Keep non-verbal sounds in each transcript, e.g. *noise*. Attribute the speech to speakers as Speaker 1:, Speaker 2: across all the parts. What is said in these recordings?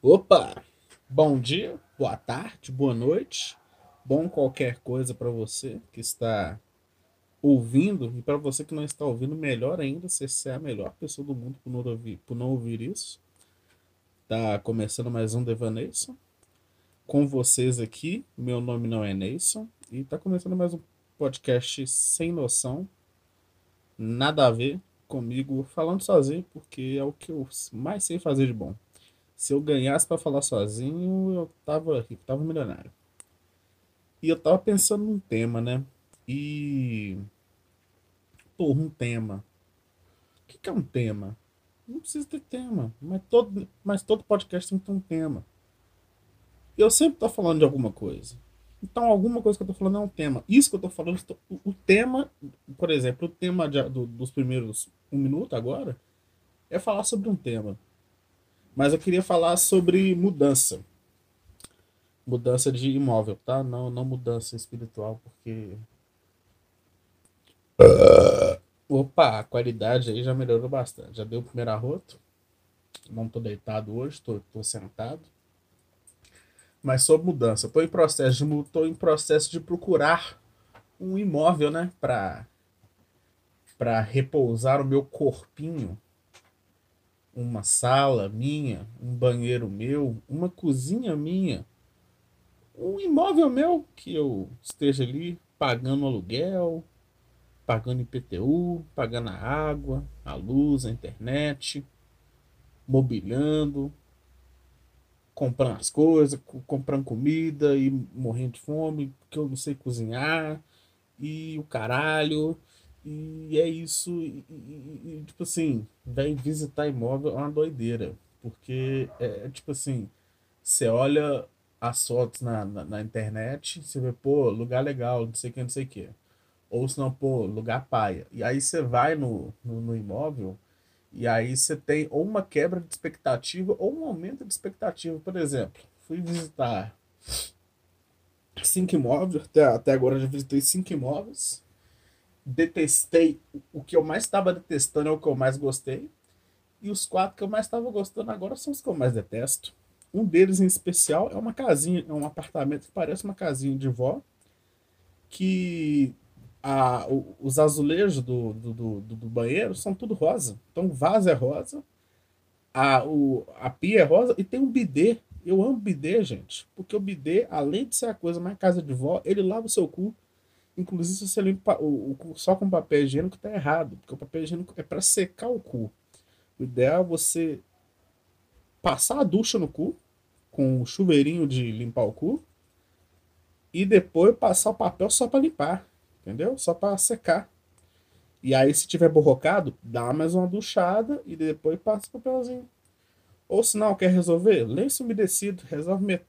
Speaker 1: Opa! Bom dia, boa tarde, boa noite, bom qualquer coisa para você que está ouvindo e para você que não está ouvindo, melhor ainda, se você é a melhor pessoa do mundo por não ouvir, por não ouvir isso. Tá começando mais um Devaneison. Com vocês aqui, meu nome não é Neison e tá começando mais um podcast sem noção, nada a ver comigo falando sozinho, porque é o que eu mais sei fazer de bom. Se eu ganhasse para falar sozinho, eu tava rico, tava milionário. E eu tava pensando num tema, né? E. Pô, um tema. O que, que é um tema? Não precisa ter tema, mas todo, mas todo podcast tem que ter um tema. Eu sempre tô falando de alguma coisa. Então, alguma coisa que eu tô falando é um tema. Isso que eu tô falando, o tema, por exemplo, o tema de, do, dos primeiros um minuto agora, é falar sobre um tema. Mas eu queria falar sobre mudança. Mudança de imóvel, tá? Não, não mudança espiritual, porque. Opa, a qualidade aí já melhorou bastante. Já deu o primeiro arroto. Não tô deitado hoje, tô, tô sentado. Mas sobre mudança, tô em processo de tô em processo de procurar um imóvel, né, para para repousar o meu corpinho uma sala minha, um banheiro meu, uma cozinha minha, um imóvel meu que eu esteja ali pagando aluguel, pagando IPTU, pagando a água, a luz, a internet, mobiliando, comprando as coisas, comprando comida e morrendo de fome, porque eu não sei cozinhar e o caralho. E é isso. E, e, e, tipo assim, vem visitar imóvel é uma doideira. Porque é, é tipo assim, você olha as fotos na, na, na, internet, você vê, pô, lugar legal, não sei o que, não sei o que. Ou se não, pô, lugar paia. E aí você vai no, no, no imóvel e aí você tem ou uma quebra de expectativa ou um aumento de expectativa. Por exemplo, fui visitar cinco imóveis, até, até agora já visitei cinco imóveis detestei, o que eu mais estava detestando é o que eu mais gostei. E os quatro que eu mais estava gostando agora são os que eu mais detesto. Um deles em especial é uma casinha, é um apartamento que parece uma casinha de vó, que a, os azulejos do, do, do, do, banheiro são tudo rosa. Então o vaso é rosa, a, o, a pia é rosa e tem um bidê. Eu amo bidê, gente, porque o bidê, além de ser a coisa mais casa de vó, ele lava o seu cu Inclusive, se você limpa o, o cu só com papel higiênico, tá errado. Porque o papel higiênico é para secar o cu. O ideal é você passar a ducha no cu, com o chuveirinho de limpar o cu, e depois passar o papel só para limpar. Entendeu? Só para secar. E aí, se tiver borrocado, dá mais uma duchada e depois passa o papelzinho. Ou se não quer resolver, lenço umedecido, resolve é,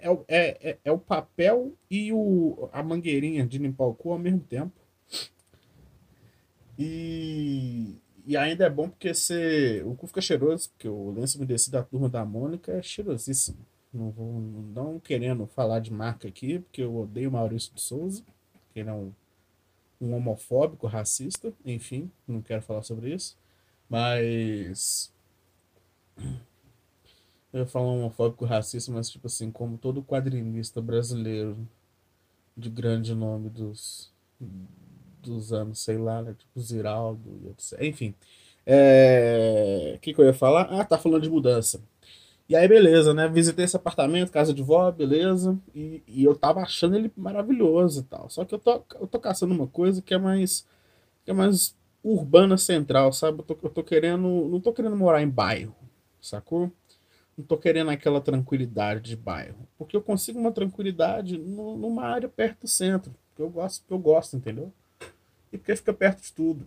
Speaker 1: é, é, é, o papel e o, a mangueirinha de limpar o cu ao mesmo tempo. E, e ainda é bom porque você, o cu fica cheiroso, porque o lenço umedecido da turma da Mônica é cheirosíssimo. Não vou não querendo falar de marca aqui, porque eu odeio Maurício de Souza, que ele é um, um homofóbico, racista, enfim, não quero falar sobre isso. Mas eu ia falar homofóbico racista, mas tipo assim, como todo quadrinista brasileiro de grande nome dos, dos anos, sei lá, né? Tipo Ziraldo e etc. Enfim. É... O que, que eu ia falar? Ah, tá falando de mudança. E aí, beleza, né? Visitei esse apartamento, casa de vó, beleza. E, e eu tava achando ele maravilhoso e tal. Só que eu tô, eu tô caçando uma coisa que é mais. que é mais urbana central, sabe? Eu tô, eu tô querendo. Não tô querendo morar em bairro, sacou? Não tô querendo aquela tranquilidade de bairro. Porque eu consigo uma tranquilidade no, numa área perto do centro. Que eu gosto, que eu gosto, entendeu? E porque fica perto de tudo.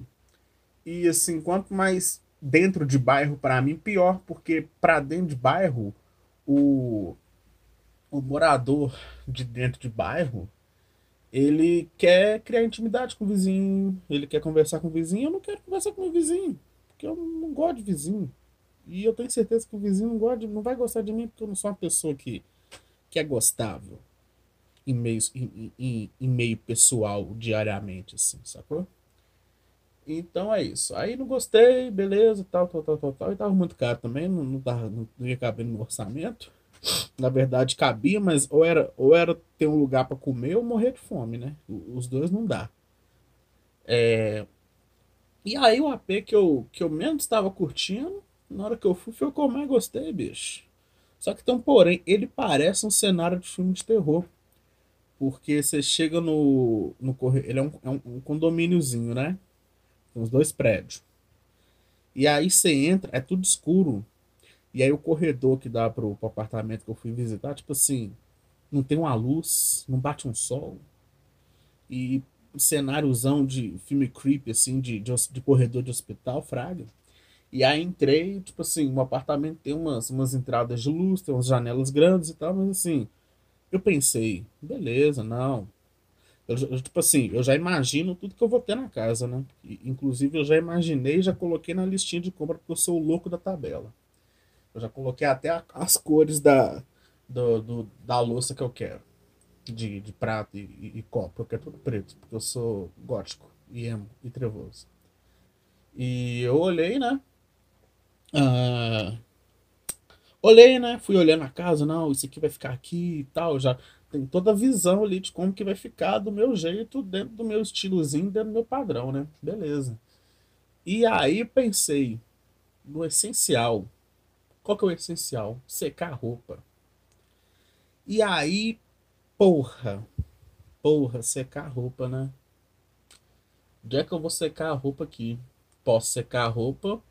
Speaker 1: E assim, quanto mais dentro de bairro, para mim, pior. Porque para dentro de bairro, o, o morador de dentro de bairro, ele quer criar intimidade com o vizinho, ele quer conversar com o vizinho. Eu não quero conversar com o vizinho, porque eu não gosto de vizinho. E eu tenho certeza que o vizinho não, gosta, não vai gostar de mim porque eu não sou uma pessoa que, que é gostável em meio, em, em, em meio pessoal diariamente, assim, sacou? Então é isso. Aí não gostei, beleza, tal, tal, tal, tal, tal. E tava muito caro também, não, não, tava, não ia caber no orçamento. Na verdade, cabia, mas ou era, ou era ter um lugar para comer ou morrer de fome, né? Os dois não dá. É... E aí o AP que eu, que eu menos estava curtindo, na hora que eu fui, foi o que eu mais gostei, bicho. Só que então, porém, ele parece um cenário de filme de terror. Porque você chega no, no correio. Ele é um, é um condomíniozinho, né? Tem uns dois prédios. E aí você entra, é tudo escuro. E aí o corredor que dá pro, pro apartamento que eu fui visitar, tipo assim, não tem uma luz, não bate um sol. E cenáriozão de filme creepy, assim, de, de, de, corredor de hospital, fraga. E aí entrei, tipo assim, o apartamento tem umas, umas entradas de luz, tem umas janelas grandes e tal, mas assim, eu pensei, beleza, não. Eu, eu, tipo assim, eu já imagino tudo que eu vou ter na casa, né? E, inclusive eu já imaginei, já coloquei na listinha de compra porque eu sou o louco da tabela. Eu já coloquei até a, as cores da, do, do, da louça que eu quero. De, de prato e, e, e, copo. Eu quero tudo preto, porque eu sou gótico, e emo, e trevoso. E eu olhei, né? Ah, olhei, né? Fui olhando a casa, não, isso aqui vai ficar aqui e tal. Já tem toda a visão ali de como que vai ficar do meu jeito, dentro do meu estilozinho, dentro do meu padrão, né? Beleza. E aí pensei no essencial. Qual que é o essencial? Secar a roupa. E aí, porra, porra, secar a roupa, né? Onde é que eu vou secar a roupa aqui? Posso secar a roupa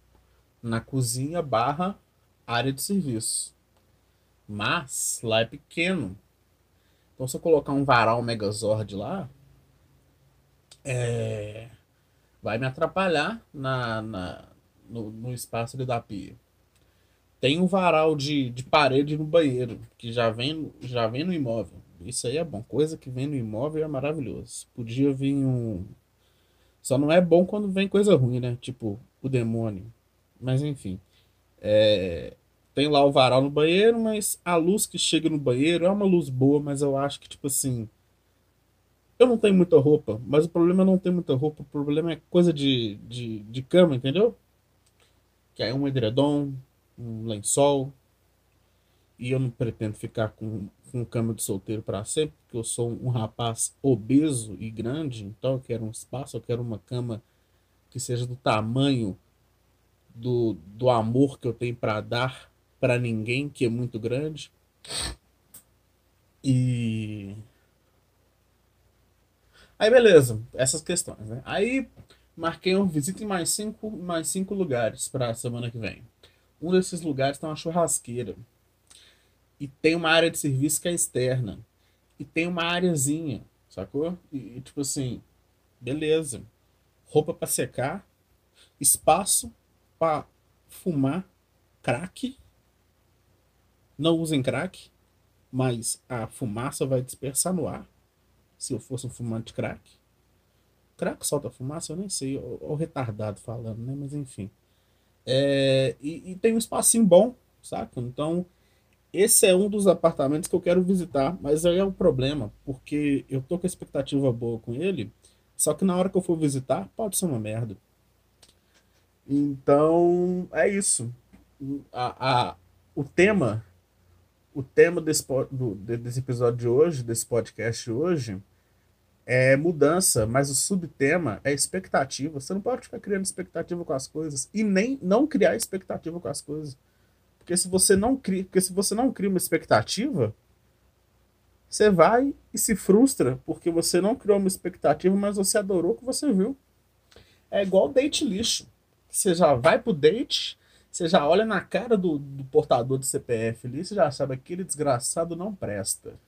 Speaker 1: na cozinha barra área de serviço. Mas lá é pequeno. Então se eu colocar um varal Megazord lá, é... vai me atrapalhar na, na no, no espaço ali da pia. Tem um varal de, de parede no banheiro, que já vem, já vem no imóvel. Isso aí é bom. Coisa que vem no imóvel é maravilhoso. Podia vir um. Só não é bom quando vem coisa ruim, né? Tipo, o demônio. Mas enfim. É... Tem lá o varal no banheiro, mas a luz que chega no banheiro é uma luz boa, mas eu acho que, tipo assim. Eu não tenho muita roupa, mas o problema é não ter muita roupa, o problema é coisa de, de, de cama, entendeu? Que aí é um edredom, um lençol. E eu não pretendo ficar com, com cama de solteiro para sempre, porque eu sou um rapaz obeso e grande, então eu quero um espaço, eu quero uma cama que seja do tamanho do, do amor que eu tenho para dar para ninguém, que é muito grande. E aí beleza, essas questões, né? Aí marquei uma visita em mais cinco, mais cinco lugares para semana que vem. Um desses lugares tem uma churrasqueira. E tem uma área de serviço que é externa. E tem uma areazinha, sacou? E, e tipo assim, beleza. Roupa para secar, espaço para fumar crack. Não usem crack, mas a fumaça vai dispersar no ar. Se eu fosse um fumante crack. Crack solta fumaça? Eu nem sei. O retardado falando, né? Mas enfim. É, e, e, tem um espacinho bom, saca? Então, esse é um dos apartamentos que eu quero visitar, mas aí é um problema, porque eu tô com expectativa boa com ele, só que na hora que eu for visitar, pode ser uma merda. Então, é isso. A, a, o tema o tema desse, do, desse episódio de hoje, desse podcast de hoje, é mudança, mas o subtema é expectativa. Você não pode ficar criando expectativa com as coisas e nem não criar expectativa com as coisas. Porque se você não cria, porque se você não cria uma expectativa, você vai e se frustra porque você não criou uma expectativa, mas você adorou o que você viu. É igual date lixo. Você já vai pro date, você já olha na cara do, do portador do CPF ali, você já sabe que aquele desgraçado não presta.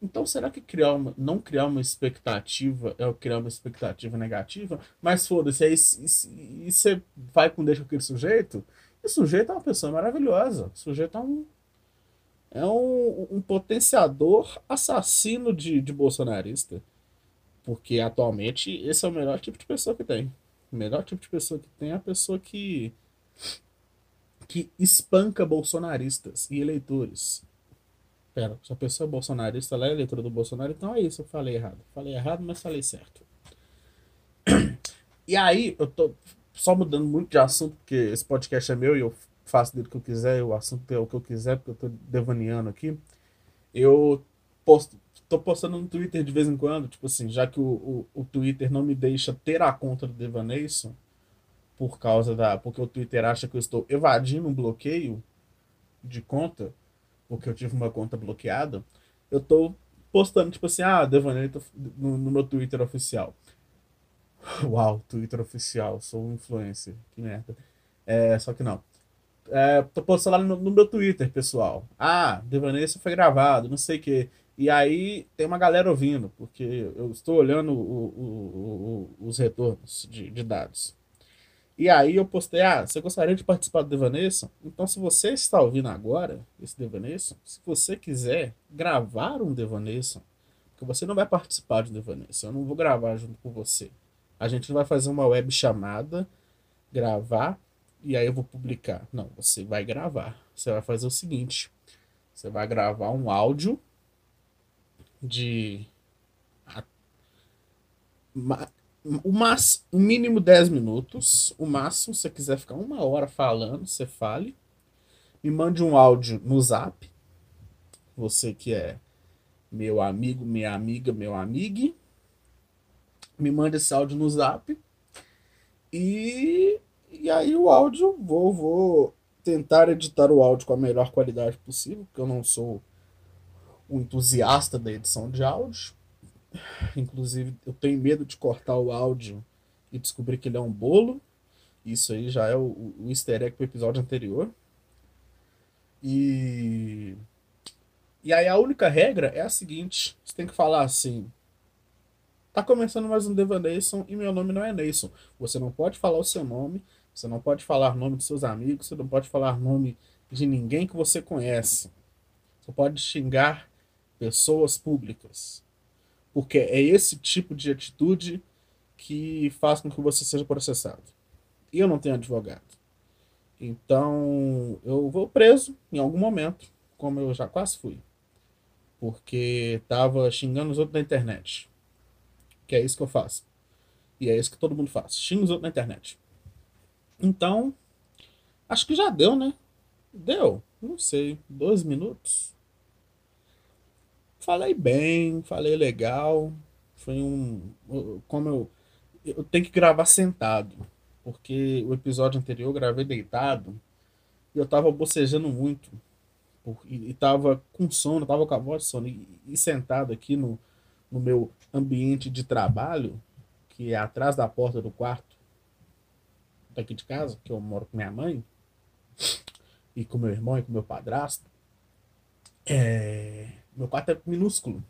Speaker 1: Então, será que criar uma, não criar uma expectativa é criar uma expectativa negativa? Mas foda-se, aí você vai com deixa com aquele sujeito? E o sujeito é uma pessoa maravilhosa. O sujeito é um, é um, um potenciador assassino de, de bolsonarista. Porque atualmente esse é o melhor tipo de pessoa que tem. O melhor tipo de pessoa que tem é a pessoa que, que espanca bolsonaristas e eleitores. Pera, se a pessoa é bolsonarista, ela é eleitora do Bolsonaro, então é isso, eu falei errado. Falei errado, mas falei certo. E aí, eu tô só mudando muito de assunto, porque esse podcast é meu e eu faço dele o que eu quiser, o assunto é o que eu quiser, porque eu tô devaneando aqui. Eu posto, tô postando no Twitter de vez em quando, tipo assim, já que o, o, o Twitter não me deixa ter a conta do Devaneison, por causa da. Porque o Twitter acha que eu estou evadindo um bloqueio de conta, porque eu tive uma conta bloqueada, eu tô postando, tipo assim, ah, Devaneio no, no meu Twitter oficial. *sighs* Uau, Twitter oficial, sou um influencer, que merda. É, só que não. É, tô postando lá no, no, meu Twitter, pessoal. Ah, Devaneio foi gravado, não sei o que. E aí tem uma galera ouvindo, porque eu estou olhando o, o, o, os retornos de, de dados. E aí eu postei, ah, você gostaria de participar do Devanesson? Então se você está ouvindo agora esse Devanesson, se você quiser gravar um Devanesson, porque você não vai participar de um eu não vou gravar junto com você. A gente vai fazer uma web chamada, gravar, e aí eu vou publicar. Não, você vai gravar. Você vai fazer o seguinte, você vai gravar um áudio de o máximo, o mínimo 10 minutos. O máximo, se você quiser ficar uma hora falando, você fale. Me mande um áudio no zap. Você que é meu amigo, minha amiga, meu amigo. Me mande esse áudio no zap. E, e aí o áudio, vou, vou tentar editar o áudio com a melhor qualidade possível, porque eu não sou um entusiasta da edição de áudio. Inclusive, eu tenho medo de cortar o áudio e descobrir que ele é um bolo. Isso aí já é o, o easter egg pro episódio anterior. E. E aí a única regra é a seguinte: você tem que falar assim. Tá começando mais um Devaneison e meu nome não é Neison. Você não pode falar o seu nome, você não pode falar nome dos seus amigos, você não pode falar nome de ninguém que você conhece. Você pode xingar pessoas públicas. Porque é esse tipo de atitude que faz com que você seja processado. E eu não tenho advogado. Então, eu vou preso em algum momento, como eu já quase fui. Porque tava xingando os outros na internet. Que é isso que eu faço. E é isso que todo mundo faz. Xinga os outros na internet. Então, acho que já deu, né? Deu. Não sei. Dois minutos? Falei bem, falei legal. Foi um. Como eu. Eu tenho que gravar sentado. Porque o episódio anterior eu gravei deitado. E eu tava bocejando muito. E, tava com sono, tava com a voz de sono. E, e sentado aqui no, no meu ambiente de trabalho, que é atrás da porta do quarto daqui de casa, que eu moro com minha mãe, e com meu irmão e com meu padrasto. É meu quarto é minúsculo.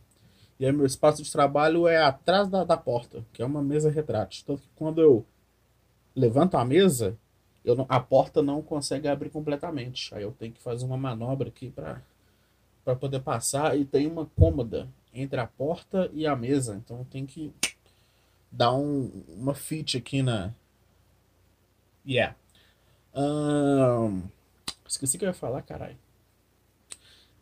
Speaker 1: E aí meu espaço de trabalho é atrás da, da porta, que é uma mesa retrátil. Tanto que quando eu levanto a mesa, eu não, a porta não consegue abrir completamente. Aí eu tenho que fazer uma manobra aqui para para poder passar e tem uma cômoda entre a porta e a mesa. Então tenho que dar um, uma fit aqui na. Yeah. Um, esqueci que eu ia falar, caralho.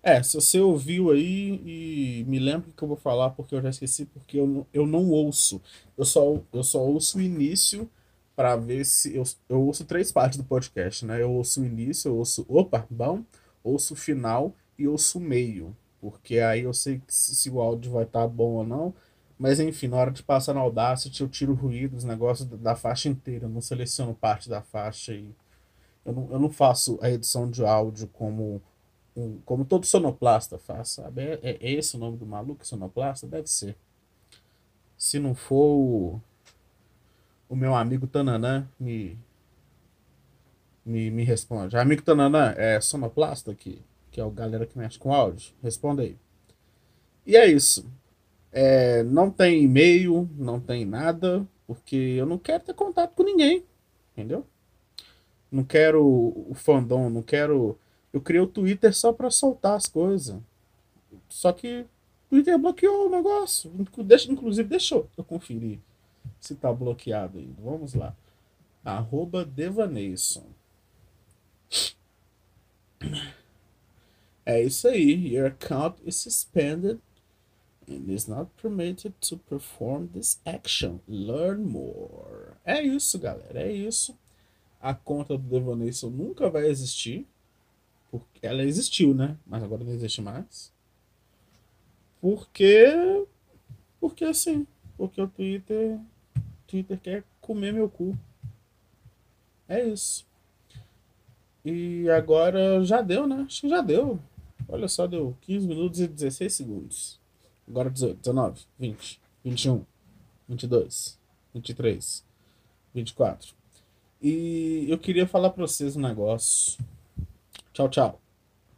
Speaker 1: É, se você ouviu aí e me lembra que eu vou falar porque eu já esqueci, porque eu não, eu não ouço. Eu só, eu só ouço o início para ver se. Eu, eu ouço três partes do podcast, né? Eu ouço o início, eu ouço. Opa, bom. Ouço o final e ouço o meio. Porque aí eu sei se, se o áudio vai estar tá bom ou não. Mas enfim, na hora de passar no Audacity, eu tiro o ruído, os negócios da, da faixa inteira. Eu não seleciono parte da faixa e. Eu não, eu não faço a edição de áudio como um, como todo sonoplasta faz, sabe? É, é, esse o nome do maluco, sonoplasta? Deve ser. Se não for o, o meu amigo Tananã me, me, me responde. Amigo Tananã, é sonoplasta que, que é o galera que mexe com áudio? Responda aí. E é isso. É, não tem e-mail, não tem nada, porque eu não quero ter contato com ninguém, entendeu? Não quero o fandom, não quero eu criei o Twitter só para soltar as coisas. Só que o Twitter bloqueou o negócio. Deixa, inclusive, deixou eu conferir se tá bloqueado ainda. Vamos lá. Arroba Devaneison. É isso aí. Your account is suspended and is not permitted to perform this action. Learn more. É isso, galera. É isso. A conta do Devonason nunca vai existir. Porque ela existiu, né? Mas agora não existe mais. Porque. Porque assim. Porque o Twitter. Twitter quer comer meu cu. É isso. E agora já deu, né? Acho que já deu. Olha só, deu 15 minutos e 16 segundos. Agora 18, 19, 20, 21, 22, 23, 24. E eu queria falar para vocês um negócio. Tchau, tchau.